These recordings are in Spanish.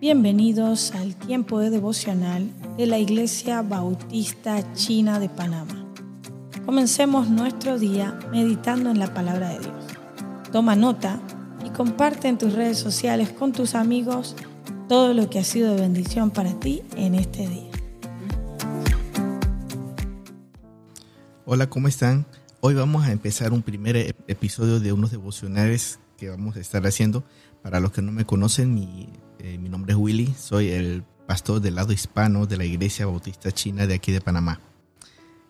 Bienvenidos al tiempo de devocional de la Iglesia Bautista China de Panamá. Comencemos nuestro día meditando en la palabra de Dios. Toma nota y comparte en tus redes sociales con tus amigos todo lo que ha sido de bendición para ti en este día. Hola, ¿cómo están? Hoy vamos a empezar un primer episodio de unos devocionales que vamos a estar haciendo. Para los que no me conocen, mi eh, mi nombre es Willy, soy el pastor del lado hispano de la Iglesia Bautista China de aquí de Panamá.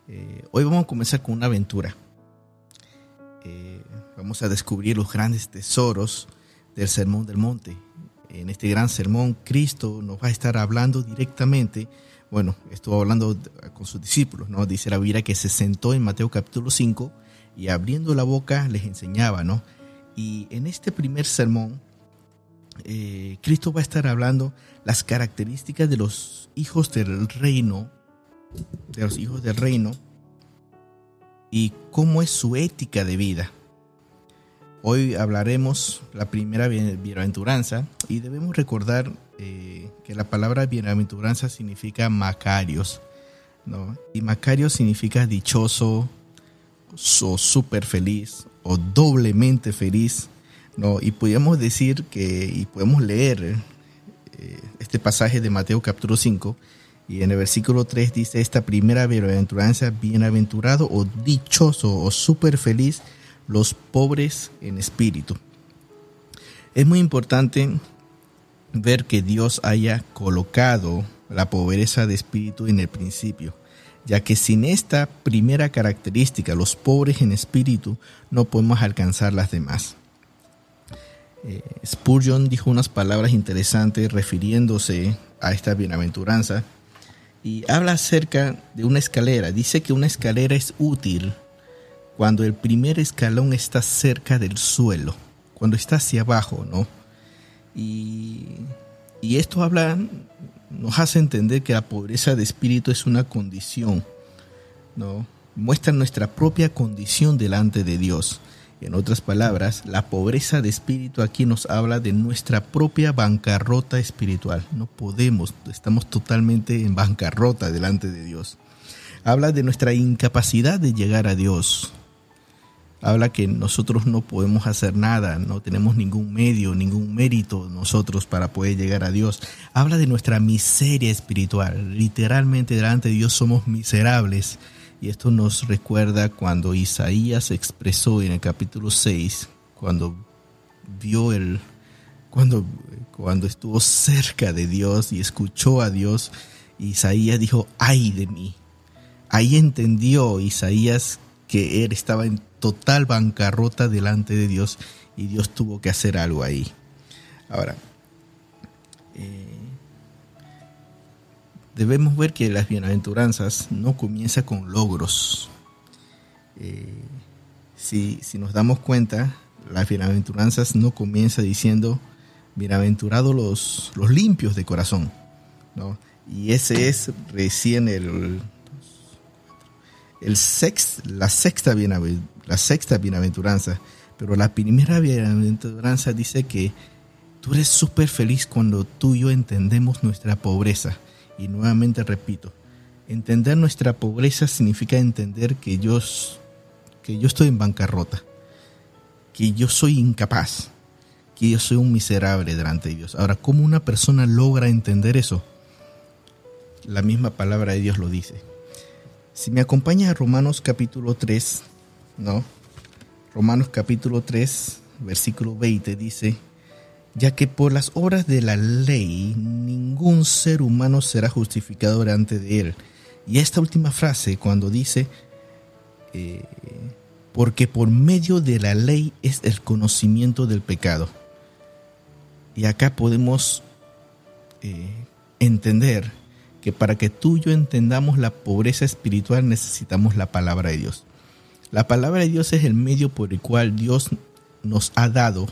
Eh, hoy vamos a comenzar con una aventura. Eh, vamos a descubrir los grandes tesoros del Sermón del Monte. En este gran sermón, Cristo nos va a estar hablando directamente. Bueno, estuvo hablando con sus discípulos, ¿no? Dice la Biblia que se sentó en Mateo capítulo 5 y abriendo la boca les enseñaba, ¿no? Y en este primer sermón, eh, Cristo va a estar hablando las características de los hijos del reino, de los hijos del reino, y cómo es su ética de vida. Hoy hablaremos la primera bienaventuranza y debemos recordar eh, que la palabra bienaventuranza significa macarios, ¿no? Y macarios significa dichoso, o súper feliz, o doblemente feliz, ¿no? Y podemos decir que, y podemos leer eh, este pasaje de Mateo capítulo 5, y en el versículo 3 dice, esta primera bienaventuranza, bienaventurado o dichoso o súper feliz los pobres en espíritu. Es muy importante ver que Dios haya colocado la pobreza de espíritu en el principio, ya que sin esta primera característica, los pobres en espíritu, no podemos alcanzar las demás. Eh, Spurgeon dijo unas palabras interesantes refiriéndose a esta bienaventuranza y habla acerca de una escalera. Dice que una escalera es útil cuando el primer escalón está cerca del suelo, cuando está hacia abajo, ¿no? Y, y esto habla, nos hace entender que la pobreza de espíritu es una condición, ¿no? Muestra nuestra propia condición delante de Dios. En otras palabras, la pobreza de espíritu aquí nos habla de nuestra propia bancarrota espiritual. No podemos, estamos totalmente en bancarrota delante de Dios. Habla de nuestra incapacidad de llegar a Dios. Habla que nosotros no podemos hacer nada, no tenemos ningún medio, ningún mérito nosotros para poder llegar a Dios. Habla de nuestra miseria espiritual. Literalmente delante de Dios somos miserables y esto nos recuerda cuando Isaías expresó en el capítulo 6, cuando vio el, cuando, cuando estuvo cerca de Dios y escuchó a Dios, Isaías dijo, ay de mí. Ahí entendió Isaías que él estaba en total bancarrota delante de Dios y Dios tuvo que hacer algo ahí. Ahora, eh, debemos ver que las bienaventuranzas no comienzan con logros. Eh, si, nos damos cuenta, las bienaventuranzas no comienza diciendo, bienaventurados los, los limpios de corazón. Y ese es recién el, el sex, la, sexta la sexta bienaventuranza. Pero la primera bienaventuranza dice que tú eres súper feliz cuando tú y yo entendemos nuestra pobreza y nuevamente repito, entender nuestra pobreza significa entender que yo, que yo estoy en bancarrota, que yo soy incapaz, que yo soy un miserable delante de Dios. Ahora, ¿cómo una persona logra entender eso? La misma palabra de Dios lo dice. Si me acompaña a Romanos capítulo 3, ¿no? Romanos capítulo 3, versículo 20 dice, ya que por las obras de la ley ningún ser humano será justificado delante de él. Y esta última frase, cuando dice, eh, porque por medio de la ley es el conocimiento del pecado. Y acá podemos eh, entender que para que tú y yo entendamos la pobreza espiritual necesitamos la palabra de Dios. La palabra de Dios es el medio por el cual Dios nos ha dado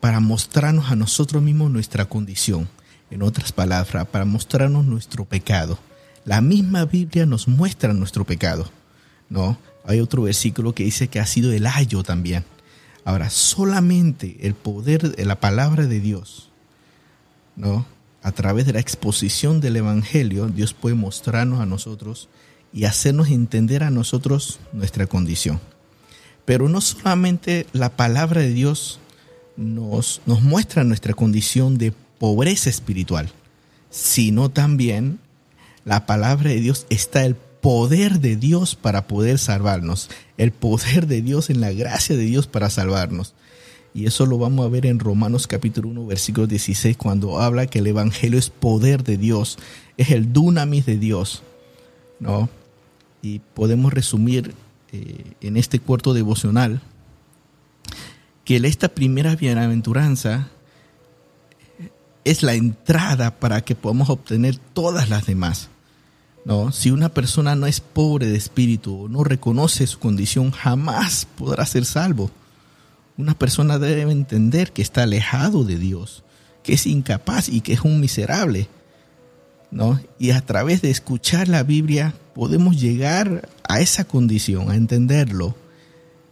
para mostrarnos a nosotros mismos nuestra condición. En otras palabras, para mostrarnos nuestro pecado. La misma Biblia nos muestra nuestro pecado. ¿no? Hay otro versículo que dice que ha sido el ayo también. Ahora, solamente el poder de la palabra de Dios, ¿no? A través de la exposición del Evangelio, Dios puede mostrarnos a nosotros y hacernos entender a nosotros nuestra condición. Pero no solamente la palabra de Dios nos, muestra nuestra condición de pobreza espiritual, sino también la palabra de Dios está el poder de Dios para poder salvarnos, el poder de Dios en la gracia de Dios para salvarnos. Y eso lo vamos a ver en Romanos capítulo 1, versículo 16, cuando habla que el Evangelio es poder de Dios, es el dunamis de Dios. ¿no? Y podemos resumir eh, en este cuarto devocional que esta primera bienaventuranza es la entrada para que podamos obtener todas las demás. ¿no? Si una persona no es pobre de espíritu o no reconoce su condición, jamás podrá ser salvo. Una persona debe entender que está alejado de Dios, que es incapaz y que es un miserable. ¿no? Y a través de escuchar la Biblia podemos llegar a esa condición, a entenderlo.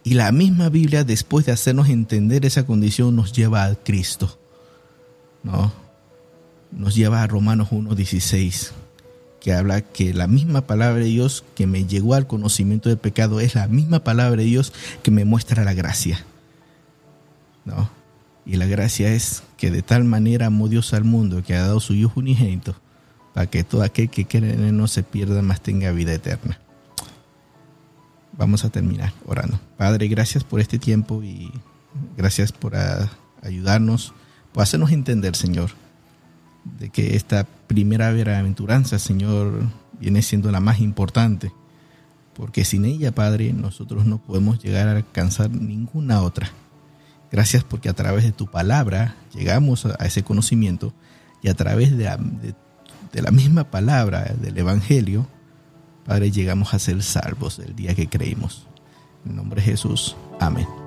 Y la misma Biblia, después de hacernos entender esa condición, nos lleva a Cristo. ¿no? Nos lleva a Romanos 1.16, que habla que la misma palabra de Dios que me llegó al conocimiento del pecado es la misma palabra de Dios que me muestra la gracia. ¿No? Y la gracia es que de tal manera amó Dios al mundo que ha dado su Hijo unigénito para que todo aquel que quiere en él no se pierda, más tenga vida eterna. Vamos a terminar orando. Padre, gracias por este tiempo y gracias por ayudarnos, por hacernos entender, Señor, de que esta primera bienaventuranza, Señor, viene siendo la más importante, porque sin ella, Padre, nosotros no podemos llegar a alcanzar ninguna otra. Gracias porque a través de tu palabra llegamos a ese conocimiento y a través de, la misma palabra del Evangelio, Padre, llegamos a ser salvos el día que creímos. En nombre de Jesús. Amén.